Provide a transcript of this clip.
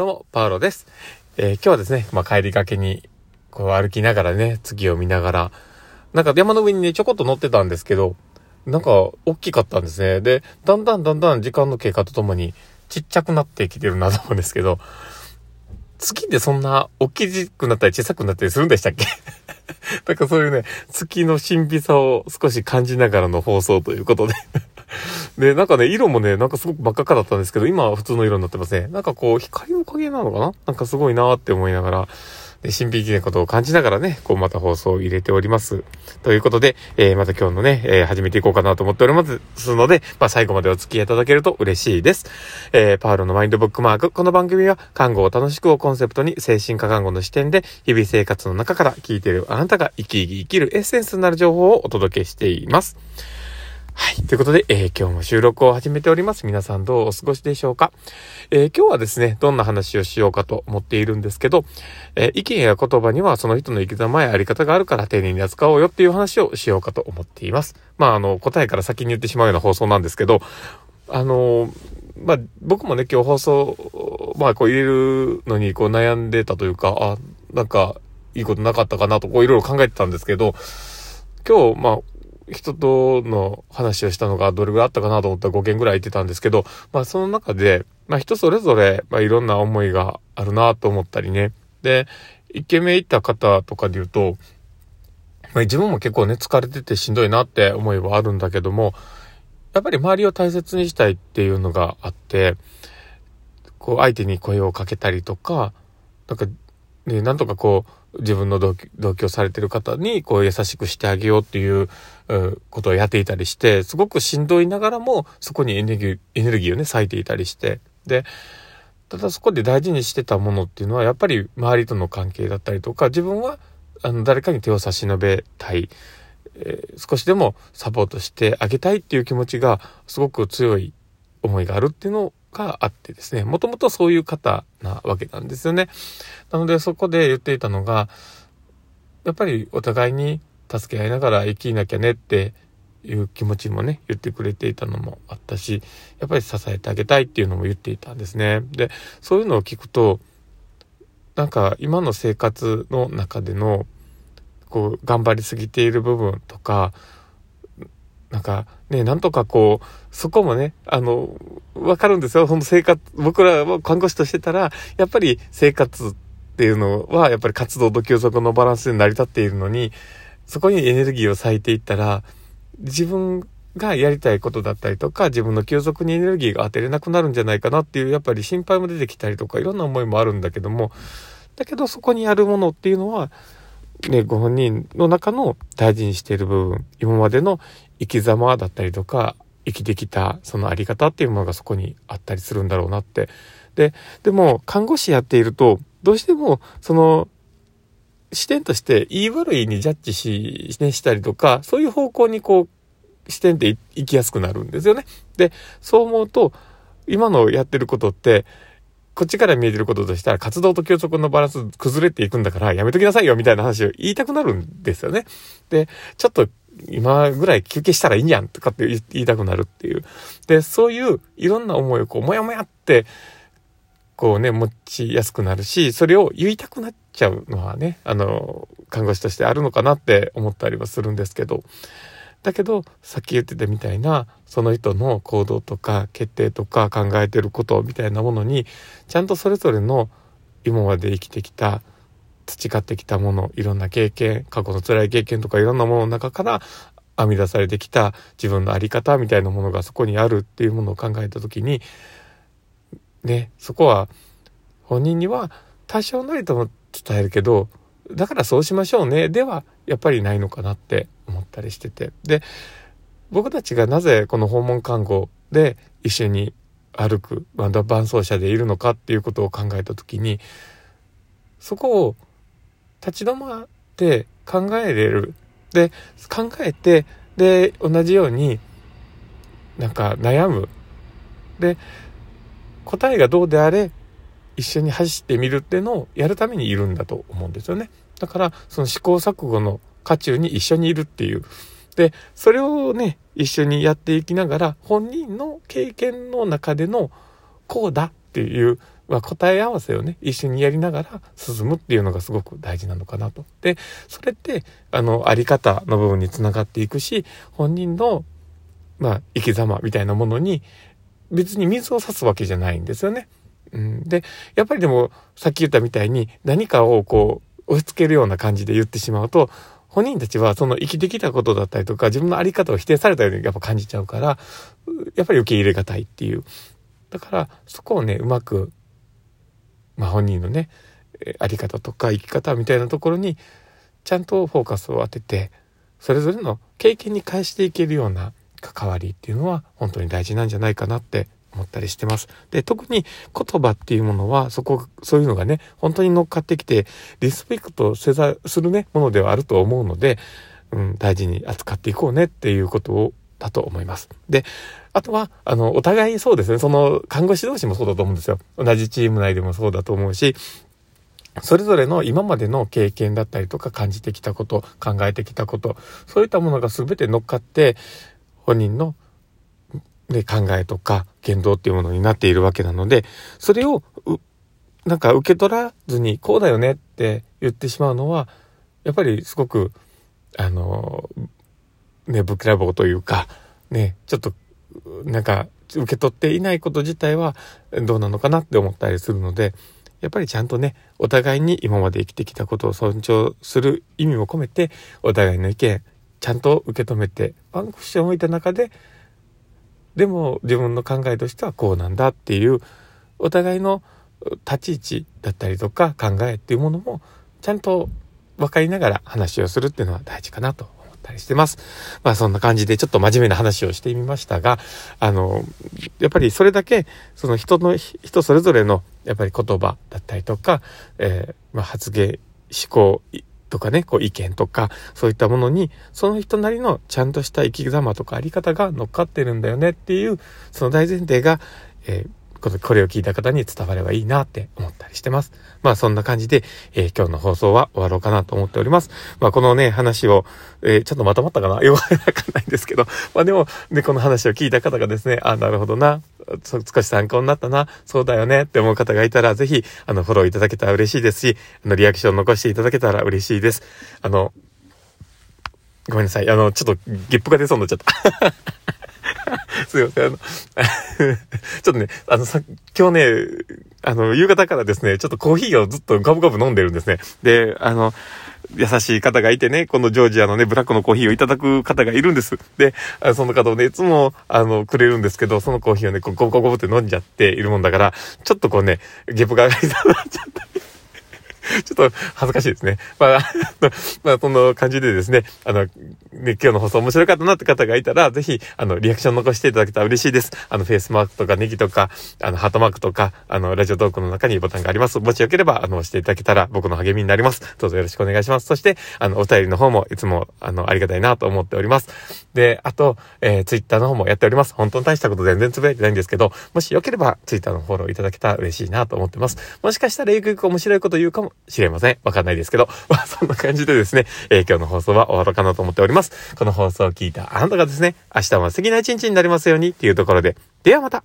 どうも、パウロです。えー今日はですね、まあ、帰りがけに、こう歩きながらね、月を見ながら、なんか山の上にね、ちょこっと乗ってたんですけど、なんか、大きかったんですね。で、だんだんだんだん時間の経過とともに、ちっちゃくなってきてるなと思うんですけど、月ってそんな、大きくなったり小さくなったりするんでしたっけ？なんかそういうね、月の神秘さを少し感じながらの放送ということでで、なんかね、色もね、なんかすごく真っ赤かだったんですけど、今は普通の色になってますね。なんかこう、光の影なのかな？なんかすごいなーって思いながら、で、神秘的なことを感じながらね、こうまた放送を入れております。ということで、えー、また今日のね、えー、始めていこうかなと思っておりますので、まあ最後までお付き合いいただけると嬉しいです。えー、パウロのマインドブックマーク。この番組は、看護を楽しくをコンセプトに、精神科看護の視点で、日々生活の中から聞いているあなたが生き生き生きるエッセンスになる情報をお届けしています。はい。ということで、えー今日も収録を始めております。皆さんどうお過ごしでしょうか、えー今日はですね、どんな話をしようかと思っているんですけど、えー意見や言葉にはその人の生き様やあり方があるから丁寧に扱おうよっていう話をしようかと思っています。まあ、あの、答えから先に言ってしまうような放送なんですけど、あのまあ、僕もね、今日放送、まあ、こう入れるのにこう悩んでたというか、あ、なんか、いいことなかったかなと、こういろいろ考えてたんですけど、今日、まあ、人との話をしたのがどれぐらいあったかなと思ったら5件ぐらい言ってたんですけど、まあその中で、まあ人それぞれ、まあいろんな思いがあるなと思ったりね。で、1件目行った方とかで言うと、まあ自分も結構ね疲れててしんどいなって思いはあるんだけども、やっぱり周りを大切にしたいっていうのがあって、こう相手に声をかけたりとか、なんかね、なんとかこう、自分の同居同居されてる方に、こう、優しくしてあげようっていう、うことをやっていたりして、すごくしんどいながらも、そこにエネルギー、エネルギーをね、割いていたりして。で、ただそこで大事にしてたものっていうのは、やっぱり周りとの関係だったりとか、自分は、あの、誰かに手を差し伸べたい、えー少しでもサポートしてあげたいっていう気持ちが、すごく強い思いがあるっていうのがあってですね、もともとそういう方なわけなんですよね。なのでそこで言っていたのが、やっぱりお互いに助け合いながら生きなきゃねっていう気持ちもね、言ってくれていたのもあったし、やっぱり支えてあげたいっていうのも言っていたんですね。で、そういうのを聞くと、なんか今の生活の中での、こう、頑張りすぎている部分とか、なんかね、なんとかこう、そこもね、あの、わかるんですよ。その生活、僕らは看護師としてたら、やっぱり生活っていうのは、やっぱり活動と休息のバランスで成り立っているのに、そこにエネルギーを割いていったら、自分がやりたいことだったりとか、自分の休息にエネルギーが当てれなくなるんじゃないかなっていう、やっぱり心配も出てきたりとか、いろんな思いもあるんだけども、だけどそこにあるものっていうのは、ね、ご本人の中の大事にしている部分、今までの生き様だったりとか、生きてきたそのあり方っていうものがそこにあったりするんだろうなって。で、でも看護師やっていると、どうしてもその視点として言い悪いにジャッジし、ね、したりとか、そういう方向にこう視点って行きやすくなるんですよね。で、そう思うと、今のやってることって、こっちから見えてることとしたら活動と休息のバランス崩れていくんだからやめときなさいよみたいな話を言いたくなるんですよね。で、ちょっと今ぐらい休憩したらいいんやんとかって言言いたくなるっていう。で、そういういろんな思いをこう、もやもやって、こうね、持ちやすくなるし、それを言いたくなっちゃうのはね、あの、看護師としてあるのかなって思ったりはするんですけど、だけど、さっき言ってたみたいな、その人の行動とか決定とか考えてることみたいなものに、ちゃんとそれぞれの今まで生きてきた、培ってきたもの、いろんな経験、過去の辛い経験とかいろんなものの中から編み出されてきた自分の在り方みたいなものがそこにあるっていうものを考えた時に、ね、そこは本人には多少なりとも伝えるけど、だからそうしましょうね、ではやっぱりないのかなってったりしてて。で、僕たちがなぜこの訪問看護で一緒に歩く、まあ伴走者でいるのかっていうことを考えた時に、そこを立ち止まって考えれる。で、考えて、で、同じようになんか悩む。で、答えがどうであれ、一緒に走ってみるっていうのをやるためにいるんだと思うんですよね。だから、その試行錯誤の渦中に一緒にいるっていう。で、それをね、一緒にやっていきながら、本人の経験の中での、こうだっていう、まあ、答え合わせをね、一緒にやりながら進むっていうのがすごく大事なのかなと。で、それって、あの、あり方の部分につながっていくし、本人の、まあ、生き様みたいなものに、別に水を差すわけじゃないんですよね。うん、で、やっぱりでも、さっき言ったみたいに、何かをこう、押し付けるような感じで言ってしまうと、本人たちはその生きてきたことだったりとか、自分のあり方を否定されたようにやっぱ感じちゃうから、やっぱり受け入れがたいっていう。だから、そこをね、うまく、まあ本人のね、あり方とか生き方みたいなところに、ちゃんとフォーカスを当てて、それぞれの経験に返していけるような関わりっていうのは本当に大事なんじゃないかなって思ったりしてます。で、特に言葉っていうものは、そこ、そういうのがね、本当に乗っかってきて、リスペクトせざ、するね、ものではあると思うので、うん、大事に扱っていこうねっていうことを、だと思います。で、あとは、あの、お互いそうですね、その、看護師同士もそうだと思うんですよ。同じチーム内でもそうだと思うし、それぞれの今までの経験だったりとか感じてきたこと、考えてきたこと、そういったものが全て乗っかって、本人ので考えとか言動っていうものになっているわけなので、それを、なんか受け取らずに、こうだよねって言ってしまうのは、やっぱりすごく、あの、ね、ぶっきらぼうというか、ね、ちょっと、なんか、受け取っていないこと自体はどうなのかなって思ったりするので、やっぱりちゃんとね、お互いに今まで生きてきたことを尊重する意味も込めて、お互いの意見、ちゃんと受け止めて、ワンクッションを置いた中で、でも自分の考えとしてはこうなんだっていう、お互いの立ち位置だったりとか考えっていうものも、ちゃんと分かりながら話をするっていうのは大事かなと思ったりしてます。まあそんな感じでちょっと真面目な話をしてみましたが、あの、やっぱりそれだけ、その人の、人それぞれのやっぱり言葉だったりとか、えー、まあ発言、思考、とかね、こう意見とか、そういったものに、その人なりのちゃんとした生き様とかあり方が乗っかってるんだよねっていう、その大前提が、えーこれを聞いた方に伝わればいいなって思ったりしてます。まあそんな感じで、えー、今日の放送は終わろうかなと思っております。まあこのね、話を、えー、ちょっとまとまったかな？よくわかんないんですけど、まあでも、ね、この話を聞いた方がですね、あ、なるほどな、少し参考になったな、そうだよねって思う方がいたら、ぜひ、あの、フォローいただけたら嬉しいですし、あの、リアクション残していただけたら嬉しいです。あの、ごめんなさい。あの、ちょっと、ゲップが出そうになっちゃった。すいません。あの、ちょっとね、あのさ、今日ね、あの、夕方からですね、ちょっとコーヒーをずっとガブガブ飲んでるんですね。で、あの、優しい方がいてね、このジョージアのね、ブラックのコーヒーをいただく方がいるんです。で、その方をね、いつも、あの、くれるんですけど、そのコーヒーをね、こうゴブゴブって飲んじゃっているもんだから、ちょっとこうね、ゲップが上がりそうになっちゃった。ちょっと恥ずかしいですね。まあ、まあ、その感じでですね、あの、ね、今日の放送面白かったなって方がいたら、ぜひ、あの、リアクション残していただけたら嬉しいです。あの、フェイスマークとかネギとか、あの、ハートマークとか、あの、ラジオトークの中にボタンがあります。もしよければ、あの、押していただけたら僕の励みになります。どうぞよろしくお願いします。そして、あの、お便りの方もいつも、あの、ありがたいなと思っております。で、あと、えー、ツイッターの方もやっております。本当に大したこと全然つぶやいてないんですけど、もしよければ、ツイッターのフォローいただけたら嬉しいなと思ってます。もしかしたら、ゆくゆく面白いこと言うかも知れません。わかんないですけど、まあそんな感じでですね、えー、今日の放送は終わろうかなと思っております。この放送を聞いたあなたがですね、明日も素敵な一日になりますようにっていうところで、ではまた